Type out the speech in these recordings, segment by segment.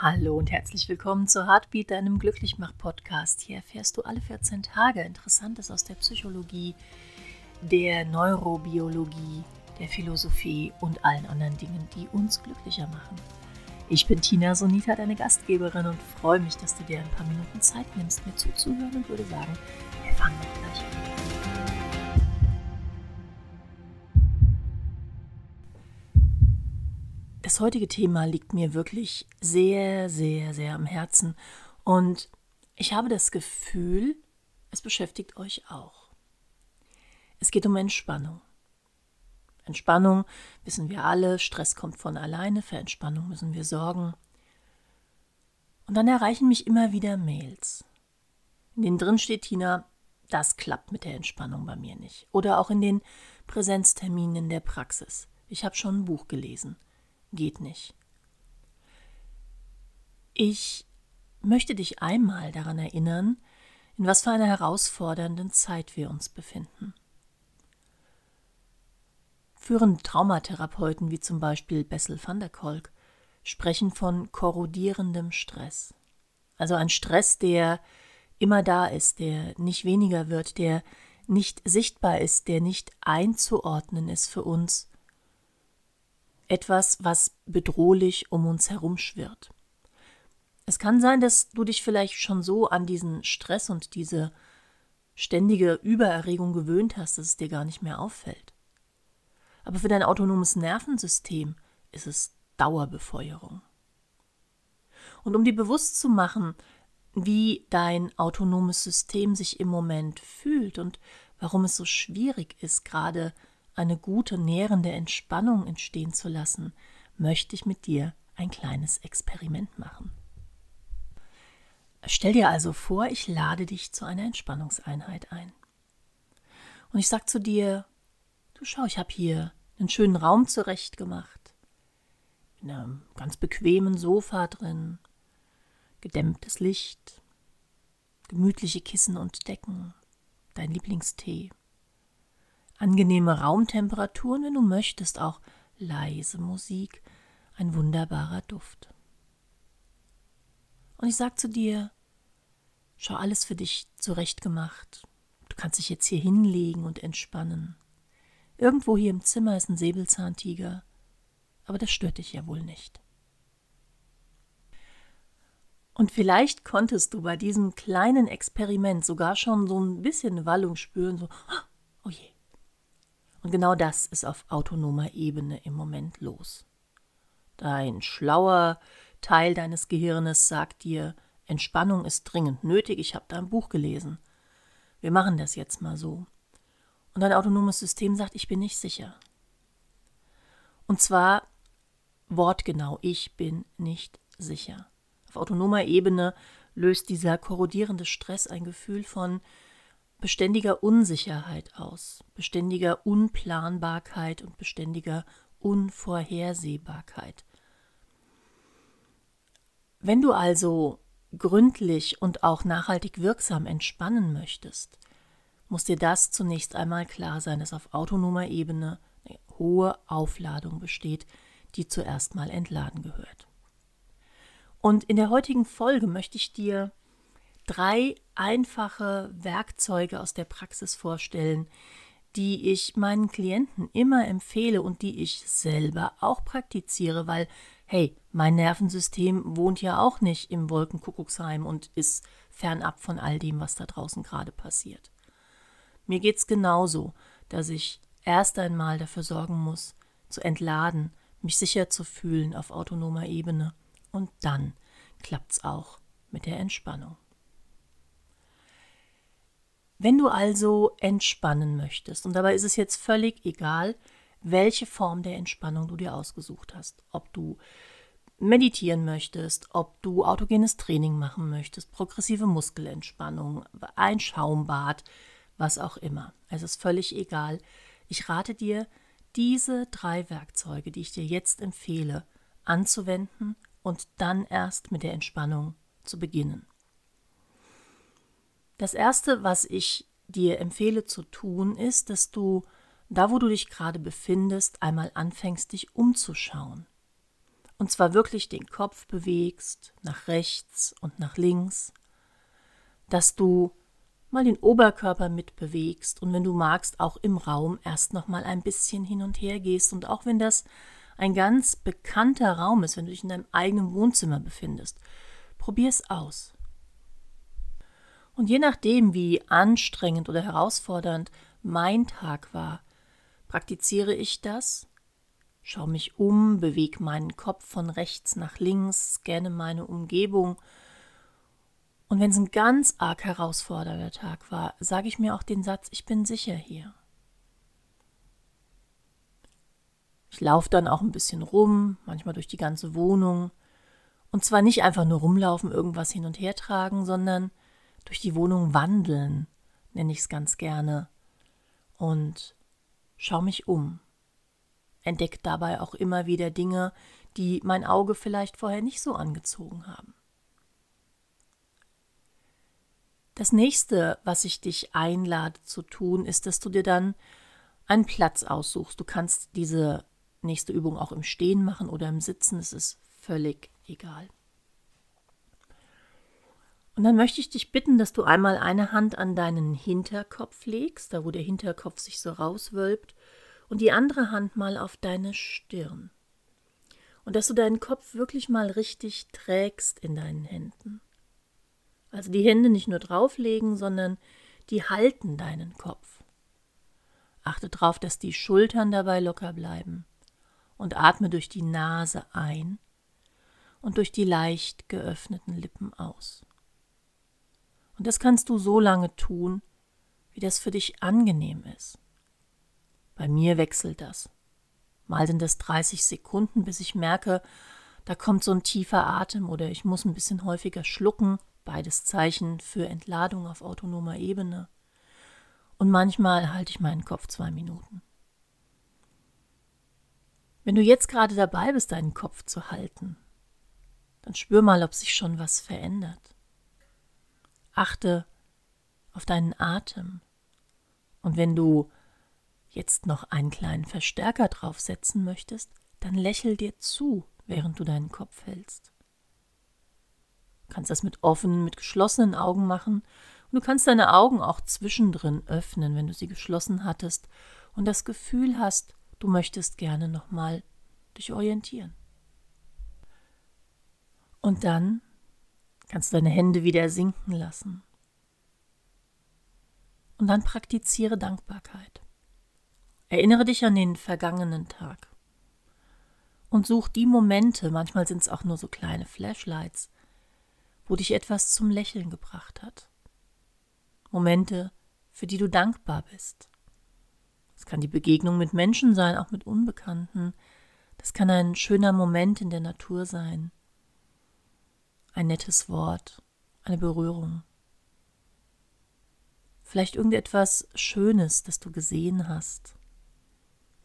Hallo und herzlich willkommen zu Heartbeat, deinem Glücklichmach-Podcast. Hier erfährst du alle 14 Tage Interessantes aus der Psychologie, der Neurobiologie, der Philosophie und allen anderen Dingen, die uns glücklicher machen. Ich bin Tina Sonita, deine Gastgeberin und freue mich, dass du dir ein paar Minuten Zeit nimmst, mir zuzuhören und würde sagen, wir fangen gleich an. Heutige Thema liegt mir wirklich sehr, sehr, sehr am Herzen und ich habe das Gefühl, es beschäftigt euch auch. Es geht um Entspannung. Entspannung wissen wir alle, Stress kommt von alleine, für Entspannung müssen wir sorgen. Und dann erreichen mich immer wieder Mails, in denen drin steht, Tina, das klappt mit der Entspannung bei mir nicht. Oder auch in den Präsenzterminen in der Praxis. Ich habe schon ein Buch gelesen. Geht nicht. Ich möchte dich einmal daran erinnern, in was für einer herausfordernden Zeit wir uns befinden. Führende Traumatherapeuten wie zum Beispiel Bessel van der Kolk sprechen von korrodierendem Stress. Also ein Stress, der immer da ist, der nicht weniger wird, der nicht sichtbar ist, der nicht einzuordnen ist für uns. Etwas, was bedrohlich um uns herum schwirrt. Es kann sein, dass du dich vielleicht schon so an diesen Stress und diese ständige Übererregung gewöhnt hast, dass es dir gar nicht mehr auffällt. Aber für dein autonomes Nervensystem ist es Dauerbefeuerung. Und um dir bewusst zu machen, wie dein autonomes System sich im Moment fühlt und warum es so schwierig ist, gerade eine gute, nährende Entspannung entstehen zu lassen, möchte ich mit dir ein kleines Experiment machen. Stell dir also vor, ich lade dich zu einer Entspannungseinheit ein. Und ich sage zu dir, du schau, ich habe hier einen schönen Raum zurechtgemacht. In einem ganz bequemen Sofa drin, gedämmtes Licht, gemütliche Kissen und Decken, dein Lieblingstee, angenehme Raumtemperaturen, wenn du möchtest, auch leise Musik, ein wunderbarer Duft. Und ich sag zu dir, schau alles für dich zurechtgemacht. Du kannst dich jetzt hier hinlegen und entspannen. Irgendwo hier im Zimmer ist ein Säbelzahntiger, aber das stört dich ja wohl nicht. Und vielleicht konntest du bei diesem kleinen Experiment sogar schon so ein bisschen Wallung spüren, so, oh je. Und genau das ist auf autonomer Ebene im Moment los. Dein schlauer Teil deines Gehirnes sagt dir, Entspannung ist dringend nötig, ich habe da ein Buch gelesen. Wir machen das jetzt mal so. Und dein autonomes System sagt, ich bin nicht sicher. Und zwar wortgenau, ich bin nicht sicher. Auf autonomer Ebene löst dieser korrodierende Stress ein Gefühl von beständiger Unsicherheit aus, beständiger Unplanbarkeit und beständiger Unvorhersehbarkeit. Wenn du also gründlich und auch nachhaltig wirksam entspannen möchtest, muss dir das zunächst einmal klar sein, dass auf autonomer Ebene eine hohe Aufladung besteht, die zuerst mal entladen gehört. Und in der heutigen Folge möchte ich dir drei einfache Werkzeuge aus der Praxis vorstellen, die ich meinen Klienten immer empfehle und die ich selber auch praktiziere, weil, hey, mein Nervensystem wohnt ja auch nicht im Wolkenkuckucksheim und ist fernab von all dem, was da draußen gerade passiert. Mir geht's genauso, dass ich erst einmal dafür sorgen muss, zu entladen, mich sicher zu fühlen auf autonomer Ebene. Und dann klappt's auch mit der Entspannung. Wenn du also entspannen möchtest, und dabei ist es jetzt völlig egal, welche Form der Entspannung du dir ausgesucht hast, ob du meditieren möchtest, ob du autogenes Training machen möchtest, progressive Muskelentspannung, ein Schaumbad, was auch immer. Es ist völlig egal. Ich rate dir, diese drei Werkzeuge, die ich dir jetzt empfehle, anzuwenden und dann erst mit der Entspannung zu beginnen. Das Erste, was ich dir empfehle zu tun, ist, dass du da, wo du dich gerade befindest, einmal anfängst, dich umzuschauen. Und zwar wirklich den Kopf bewegst, nach rechts und nach links, dass du mal den Oberkörper mitbewegst und wenn du magst, auch im Raum erst noch mal ein bisschen hin und her gehst und auch wenn das ein ganz bekannter Raum ist, wenn du dich in deinem eigenen Wohnzimmer befindest, probier es aus. Und je nachdem, wie anstrengend oder herausfordernd mein Tag war, praktiziere ich das, schaue mich um, bewege meinen Kopf von rechts nach links, scanne meine Umgebung. Und wenn es ein ganz arg herausfordernder Tag war, sage ich mir auch den Satz, ich bin sicher hier. Ich laufe dann auch ein bisschen rum, manchmal durch die ganze Wohnung. Und zwar nicht einfach nur rumlaufen, irgendwas hin und her tragen, sondern durch die Wohnung wandeln, nenne ich es ganz gerne. Und schau mich um. Entdecke dabei auch immer wieder Dinge, die mein Auge vielleicht vorher nicht so angezogen haben. Das nächste, was ich dich einlade zu tun, ist, dass du dir dann einen Platz aussuchst. Du kannst diese nächste Übung auch im Stehen machen oder im Sitzen, es ist völlig egal. Und dann möchte ich dich bitten, dass du einmal eine Hand an deinen Hinterkopf legst, da wo der Hinterkopf sich so rauswölbt, und die andere Hand mal auf deine Stirn. Und dass du deinen Kopf wirklich mal richtig trägst in deinen Händen. Also die Hände nicht nur drauflegen, sondern die halten deinen Kopf. Achte darauf, dass die Schultern dabei locker bleiben und atme durch die Nase ein und durch die leicht geöffneten Lippen aus. Und das kannst du so lange tun, wie das für dich angenehm ist. Bei mir wechselt das. Mal sind es 30 Sekunden, bis ich merke, da kommt so ein tiefer Atem oder ich muss ein bisschen häufiger schlucken, beides Zeichen für Entladung auf autonomer Ebene. Und manchmal halte ich meinen Kopf zwei Minuten. Wenn du jetzt gerade dabei bist, deinen Kopf zu halten, dann spür mal, ob sich schon was verändert. Achte auf deinen Atem. Und wenn du jetzt noch einen kleinen Verstärker draufsetzen möchtest, dann lächel dir zu, während du deinen Kopf hältst. Du kannst das mit offenen, mit geschlossenen Augen machen und du kannst deine Augen auch zwischendrin öffnen, wenn du sie geschlossen hattest und das Gefühl hast, du möchtest gerne nochmal dich orientieren. Und dann kannst deine Hände wieder sinken lassen. Und dann praktiziere Dankbarkeit. Erinnere dich an den vergangenen Tag. Und such die Momente, manchmal sind es auch nur so kleine Flashlights, wo dich etwas zum Lächeln gebracht hat. Momente, für die du dankbar bist. Es kann die Begegnung mit Menschen sein, auch mit Unbekannten. Das kann ein schöner Moment in der Natur sein. Ein nettes Wort, eine Berührung. Vielleicht irgendetwas Schönes, das du gesehen hast.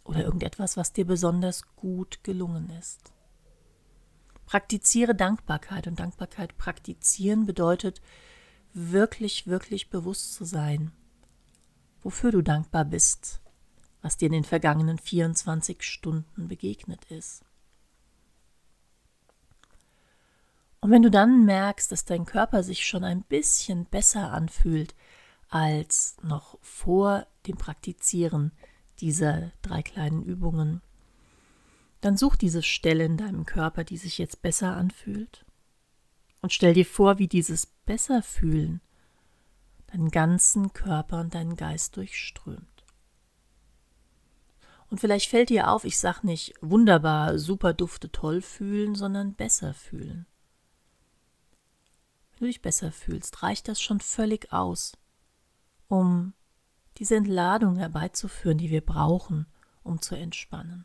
Oder irgendetwas, was dir besonders gut gelungen ist. Praktiziere Dankbarkeit und Dankbarkeit praktizieren bedeutet wirklich, wirklich bewusst zu sein, wofür du dankbar bist, was dir in den vergangenen 24 Stunden begegnet ist. Und wenn du dann merkst, dass dein Körper sich schon ein bisschen besser anfühlt als noch vor dem Praktizieren dieser drei kleinen Übungen, dann such diese Stelle in deinem Körper, die sich jetzt besser anfühlt. Und stell dir vor, wie dieses Besserfühlen deinen ganzen Körper und deinen Geist durchströmt. Und vielleicht fällt dir auf, ich sag nicht wunderbar, super dufte, toll fühlen, sondern besser fühlen. Du dich besser fühlst, reicht das schon völlig aus, um diese Entladung herbeizuführen, die wir brauchen, um zu entspannen.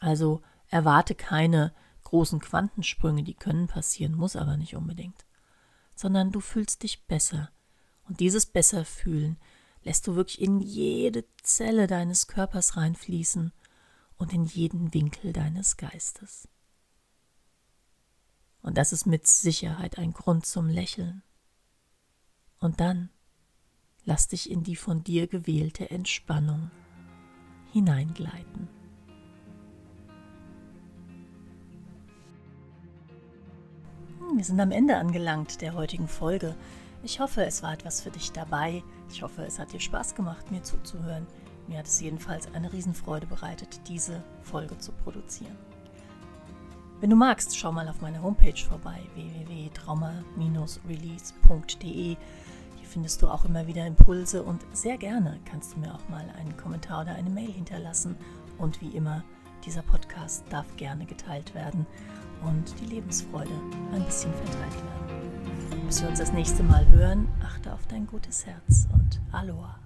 Also erwarte keine großen Quantensprünge, die können passieren, muss aber nicht unbedingt, sondern du fühlst dich besser. Und dieses Besserfühlen lässt du wirklich in jede Zelle deines Körpers reinfließen und in jeden Winkel deines Geistes. Und das ist mit Sicherheit ein Grund zum Lächeln. Und dann lass dich in die von dir gewählte Entspannung hineingleiten. Hm, wir sind am Ende angelangt der heutigen Folge. Ich hoffe, es war etwas für dich dabei. Ich hoffe, es hat dir Spaß gemacht, mir zuzuhören. Mir hat es jedenfalls eine Riesenfreude bereitet, diese Folge zu produzieren. Wenn du magst, schau mal auf meiner Homepage vorbei, www.trauma-release.de. Hier findest du auch immer wieder Impulse und sehr gerne kannst du mir auch mal einen Kommentar oder eine Mail hinterlassen. Und wie immer, dieser Podcast darf gerne geteilt werden und die Lebensfreude ein bisschen verteilt werden. Bis wir uns das nächste Mal hören, achte auf dein gutes Herz und Aloha.